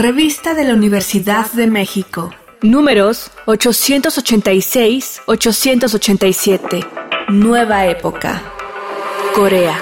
Revista de la Universidad de México. Números 886-887. Nueva época. Corea.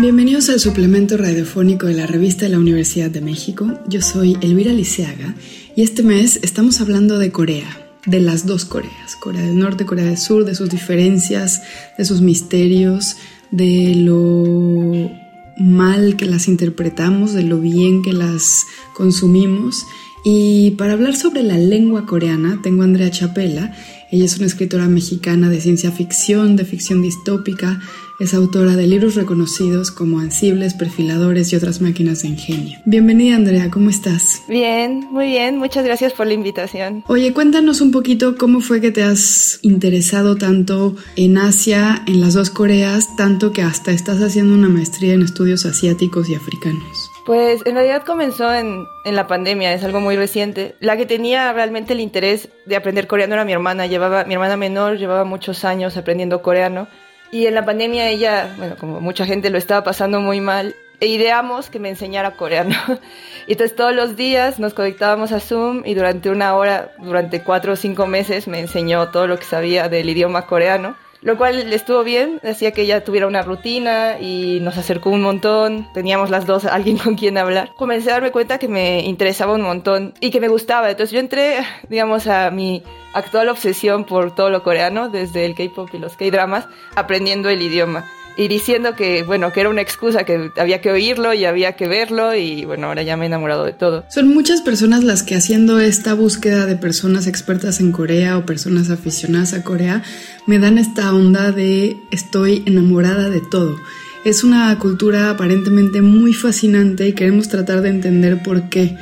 Bienvenidos al suplemento radiofónico de la revista de la Universidad de México. Yo soy Elvira Liceaga y este mes estamos hablando de Corea, de las dos Coreas, Corea del Norte, Corea del Sur, de sus diferencias, de sus misterios, de lo mal que las interpretamos, de lo bien que las consumimos. Y para hablar sobre la lengua coreana, tengo a Andrea Chapela. Ella es una escritora mexicana de ciencia ficción, de ficción distópica, es autora de libros reconocidos como Ansibles, Perfiladores y otras máquinas de ingenio. Bienvenida Andrea, ¿cómo estás? Bien, muy bien, muchas gracias por la invitación. Oye, cuéntanos un poquito cómo fue que te has interesado tanto en Asia, en las dos Coreas, tanto que hasta estás haciendo una maestría en estudios asiáticos y africanos. Pues en realidad comenzó en, en, la pandemia, es algo muy reciente. La que tenía realmente el interés de aprender coreano era mi hermana. Llevaba, mi hermana menor llevaba muchos años aprendiendo coreano y en la pandemia ella, bueno, como mucha gente lo estaba pasando muy mal, e ideamos que me enseñara coreano. Entonces todos los días nos conectábamos a Zoom y durante una hora, durante cuatro o cinco meses me enseñó todo lo que sabía del idioma coreano lo cual estuvo bien, hacía que ella tuviera una rutina y nos acercó un montón, teníamos las dos alguien con quien hablar. Comencé a darme cuenta que me interesaba un montón y que me gustaba, entonces yo entré, digamos, a mi actual obsesión por todo lo coreano, desde el K-pop y los K-dramas, aprendiendo el idioma y diciendo que, bueno, que era una excusa, que había que oírlo y había que verlo y bueno, ahora ya me he enamorado de todo. Son muchas personas las que haciendo esta búsqueda de personas expertas en Corea o personas aficionadas a Corea, me dan esta onda de estoy enamorada de todo. Es una cultura aparentemente muy fascinante y queremos tratar de entender por qué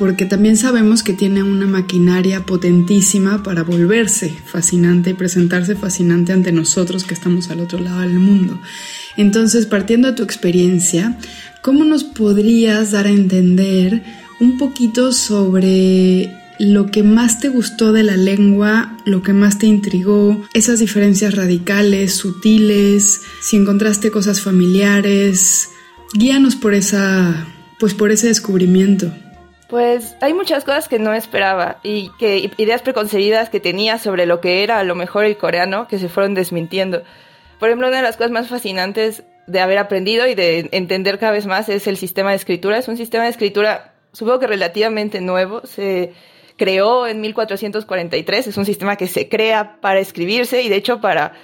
porque también sabemos que tiene una maquinaria potentísima para volverse fascinante y presentarse fascinante ante nosotros que estamos al otro lado del mundo. Entonces, partiendo de tu experiencia, ¿cómo nos podrías dar a entender un poquito sobre lo que más te gustó de la lengua, lo que más te intrigó, esas diferencias radicales, sutiles, si encontraste cosas familiares? Guíanos por esa pues por ese descubrimiento. Pues hay muchas cosas que no esperaba y que ideas preconcebidas que tenía sobre lo que era a lo mejor el coreano que se fueron desmintiendo. Por ejemplo, una de las cosas más fascinantes de haber aprendido y de entender cada vez más es el sistema de escritura. Es un sistema de escritura, supongo que relativamente nuevo. Se creó en 1443. Es un sistema que se crea para escribirse y de hecho para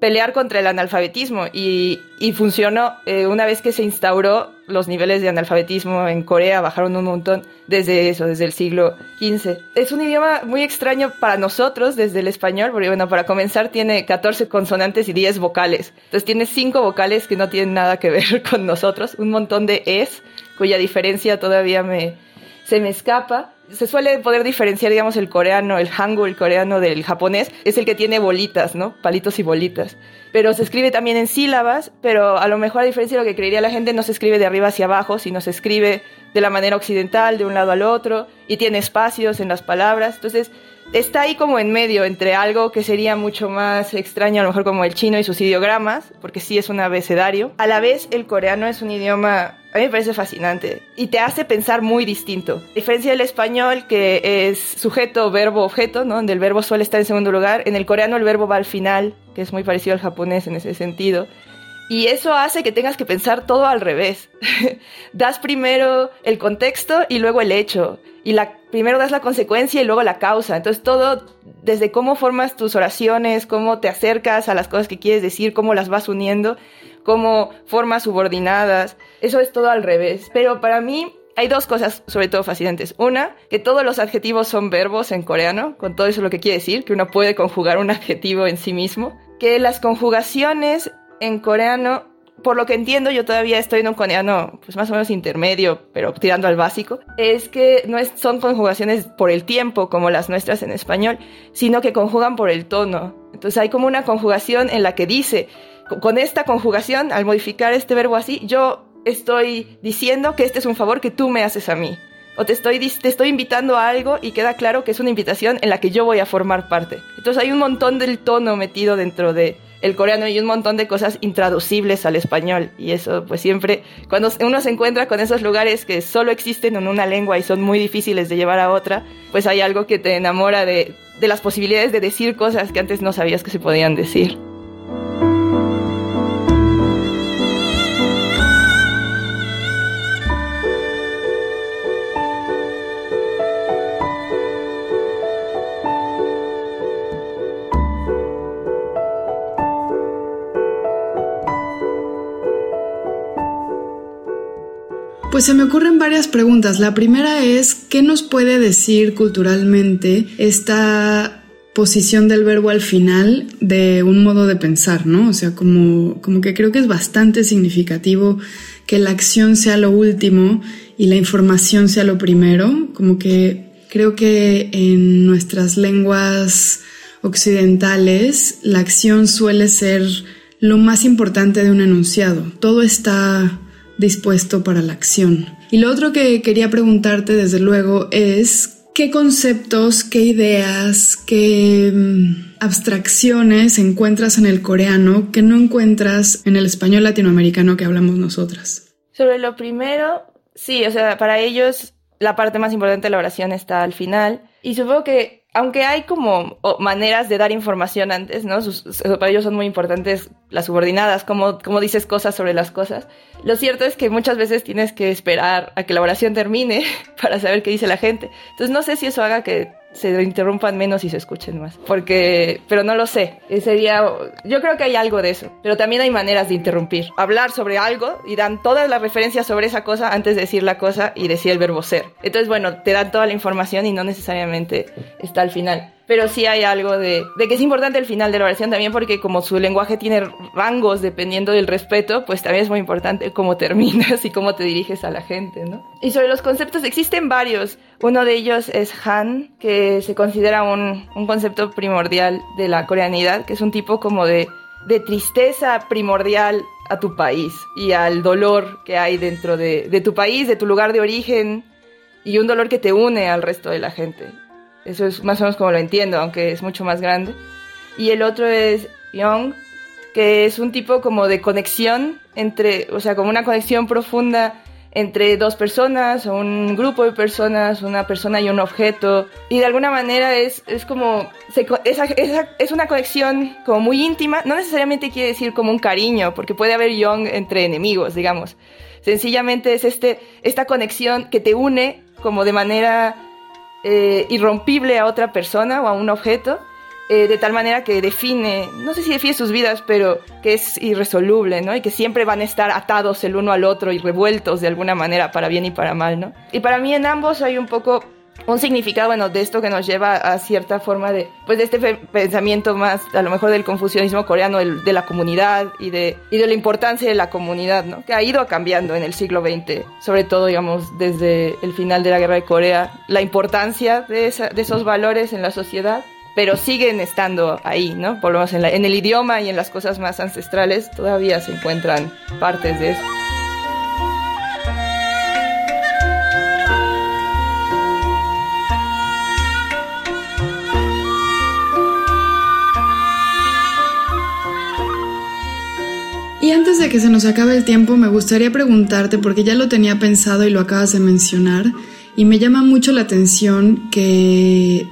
pelear contra el analfabetismo y, funcionó. Eh, una vez que se instauró, los niveles de analfabetismo en Corea bajaron un montón desde eso, desde el siglo XV. Es un idioma muy extraño para nosotros desde el español, porque bueno, para comenzar tiene 14 consonantes y 10 vocales. Entonces tiene 5 vocales que no tienen nada que ver con nosotros, un montón de es, cuya diferencia todavía me, se me escapa se suele poder diferenciar, digamos, el coreano, el hangul coreano del japonés, es el que tiene bolitas, ¿no? Palitos y bolitas. Pero se escribe también en sílabas, pero a lo mejor a diferencia de lo que creería la gente, no se escribe de arriba hacia abajo, sino se escribe de la manera occidental, de un lado al otro, y tiene espacios en las palabras. Entonces, está ahí como en medio entre algo que sería mucho más extraño, a lo mejor como el chino y sus ideogramas, porque sí es un abecedario. A la vez, el coreano es un idioma, a mí me parece fascinante y te hace pensar muy distinto. A diferencia del español, que es sujeto, verbo, objeto, ¿no? donde el verbo suele estar en segundo lugar, en el coreano el verbo va al final, que es muy parecido al japonés en ese sentido. Y eso hace que tengas que pensar todo al revés. das primero el contexto y luego el hecho. Y la, primero das la consecuencia y luego la causa. Entonces todo, desde cómo formas tus oraciones, cómo te acercas a las cosas que quieres decir, cómo las vas uniendo, cómo formas subordinadas, eso es todo al revés. Pero para mí hay dos cosas sobre todo fascinantes. Una, que todos los adjetivos son verbos en coreano, con todo eso lo que quiere decir, que uno puede conjugar un adjetivo en sí mismo. Que las conjugaciones en coreano, por lo que entiendo, yo todavía estoy en un coreano pues más o menos intermedio, pero tirando al básico, es que no son conjugaciones por el tiempo como las nuestras en español, sino que conjugan por el tono. Entonces hay como una conjugación en la que dice, con esta conjugación, al modificar este verbo así, yo estoy diciendo que este es un favor que tú me haces a mí. o te estoy, te estoy invitando a algo y queda claro que es una invitación en la que yo voy a formar parte. Entonces hay un montón del tono metido dentro de el coreano y un montón de cosas intraducibles al español. Y eso, pues siempre, cuando uno se encuentra con esos lugares que solo existen en una lengua y son muy difíciles de llevar a otra, pues hay algo que te enamora de, de las posibilidades de decir cosas que antes no sabías que se podían decir. Pues se me ocurren varias preguntas. La primera es, ¿qué nos puede decir culturalmente esta posición del verbo al final de un modo de pensar, ¿no? O sea, como, como que creo que es bastante significativo que la acción sea lo último y la información sea lo primero, como que creo que en nuestras lenguas occidentales la acción suele ser lo más importante de un enunciado. Todo está dispuesto para la acción. Y lo otro que quería preguntarte, desde luego, es qué conceptos, qué ideas, qué mm, abstracciones encuentras en el coreano que no encuentras en el español latinoamericano que hablamos nosotras. Sobre lo primero, sí, o sea, para ellos la parte más importante de la oración está al final. Y supongo que aunque hay como maneras de dar información antes, ¿no? para ellos son muy importantes las subordinadas, como, como dices cosas sobre las cosas. Lo cierto es que muchas veces tienes que esperar a que la oración termine para saber qué dice la gente. Entonces no sé si eso haga que se interrumpan menos y se escuchen más. Porque, pero no lo sé. Sería, yo creo que hay algo de eso. Pero también hay maneras de interrumpir. Hablar sobre algo y dan todas las referencias sobre esa cosa antes de decir la cosa y decir el verbo ser. Entonces, bueno, te dan toda la información y no necesariamente está al final pero sí hay algo de, que es importante el final de la oración también porque como su lenguaje tiene rangos dependiendo del respeto, pues también es muy importante cómo terminas y cómo te diriges a la gente, ¿no? Y sobre los conceptos existen varios. Uno de ellos es Han, que se considera un, concepto primordial de la coreanidad, que es un tipo como de, tristeza primordial a tu país y al dolor que hay dentro de, de tu país, de tu lugar de origen y un dolor que te une al resto de la gente. Eso es más o menos como lo entiendo, aunque es mucho más grande. Y el otro es Young, que es un tipo como de conexión entre, o sea, como una conexión profunda entre dos personas o un grupo de personas, una persona y un objeto. Y de alguna manera es, es como, esa, es una conexión como muy íntima, no necesariamente quiere decir como un cariño, porque puede haber young entre enemigos, digamos. Sencillamente es este, esta conexión que te une como de manera eh, irrompible a otra persona o a un objeto, eh, de tal manera que define, no sé si define sus vidas, pero que es irresoluble, ¿no? Y que siempre van a estar atados el uno al otro y revueltos de alguna manera, para bien y para mal, ¿no? Y para mí en ambos hay un poco un significado, bueno, de esto que nos lleva a cierta forma de, pues, de este pensamiento más, a lo mejor del confucianismo coreano, de la comunidad y de, y de la importancia de la comunidad, ¿no? Que ha ido cambiando en el siglo XX, sobre todo, digamos, desde el final de la guerra de Corea, la importancia de, de esos valores en la sociedad pero siguen estando ahí, ¿no? Por lo menos en, en el idioma y en las cosas más ancestrales todavía se encuentran partes de eso. Antes de que se nos acabe el tiempo, me gustaría preguntarte, porque ya lo tenía pensado y lo acabas de mencionar, y me llama mucho la atención que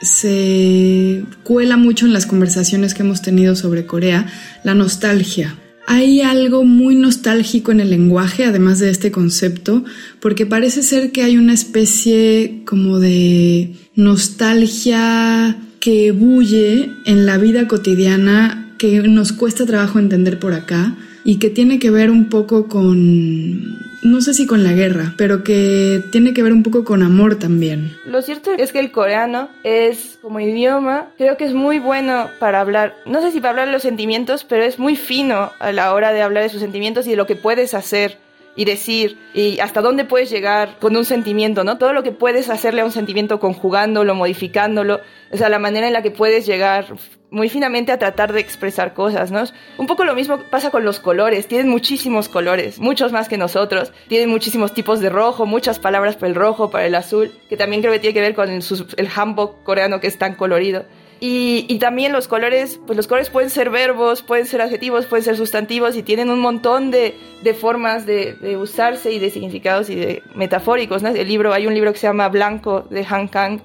se cuela mucho en las conversaciones que hemos tenido sobre Corea, la nostalgia. Hay algo muy nostálgico en el lenguaje, además de este concepto, porque parece ser que hay una especie como de nostalgia que bulle en la vida cotidiana que nos cuesta trabajo entender por acá y que tiene que ver un poco con, no sé si con la guerra, pero que tiene que ver un poco con amor también. Lo cierto es que el coreano es como idioma, creo que es muy bueno para hablar, no sé si para hablar de los sentimientos, pero es muy fino a la hora de hablar de sus sentimientos y de lo que puedes hacer y decir y hasta dónde puedes llegar con un sentimiento, ¿no? Todo lo que puedes hacerle a un sentimiento conjugándolo, modificándolo, o sea, la manera en la que puedes llegar muy finamente a tratar de expresar cosas, ¿no? Un poco lo mismo pasa con los colores, tienen muchísimos colores, muchos más que nosotros, tienen muchísimos tipos de rojo, muchas palabras para el rojo, para el azul, que también creo que tiene que ver con el, el hanbok coreano que es tan colorido. Y, también los colores, pues los colores pueden ser verbos, pueden ser adjetivos, pueden ser sustantivos y tienen un montón de, formas de, usarse y de significados y de metafóricos. ¿no? El libro, hay un libro que se llama Blanco de Han Kang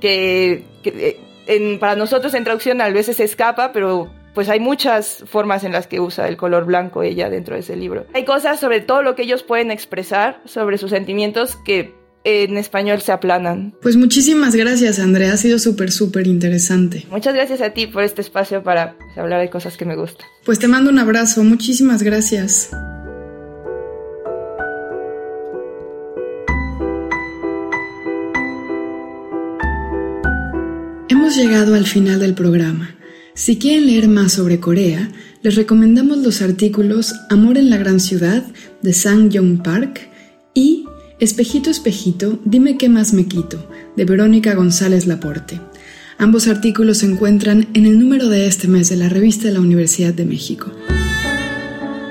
que, eh, para nosotros en traducción a veces se escapa, pero pues hay muchas formas en las que usa el color blanco ella dentro de ese libro. Hay cosas sobre todo lo que ellos pueden expresar sobre sus sentimientos que en español se aplanan. Pues muchísimas gracias, Andrea. Ha sido súper, súper interesante. Muchas gracias a ti por este espacio para pues, hablar de cosas que me gustan. Pues te mando un abrazo. Muchísimas gracias. Hemos llegado al final del programa. Si quieren leer más sobre Corea, les recomendamos los artículos Amor en la Gran Ciudad de Sang Yong Park Espejito, espejito, dime qué más me quito, de Verónica González Laporte. Ambos artículos se encuentran en el número de este mes de la revista de la Universidad de México.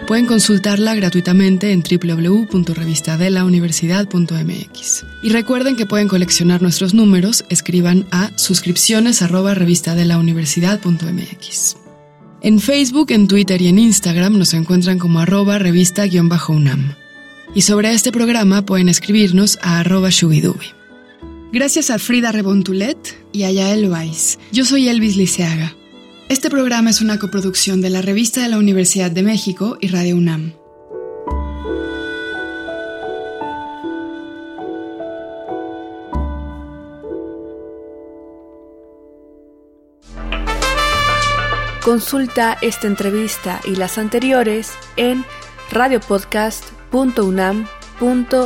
Pueden consultarla gratuitamente en www.revistadelauniversidad.mx. Y recuerden que pueden coleccionar nuestros números, escriban a suscripciones En Facebook, en Twitter y en Instagram nos encuentran como arroba revista-unam. Y sobre este programa pueden escribirnos a arroba shubidubi. Gracias a Frida Rebontulet y a Yael Weiss. Yo soy Elvis Liceaga. Este programa es una coproducción de la Revista de la Universidad de México y Radio UNAM. Consulta esta entrevista y las anteriores en Radio Podcast unam.mx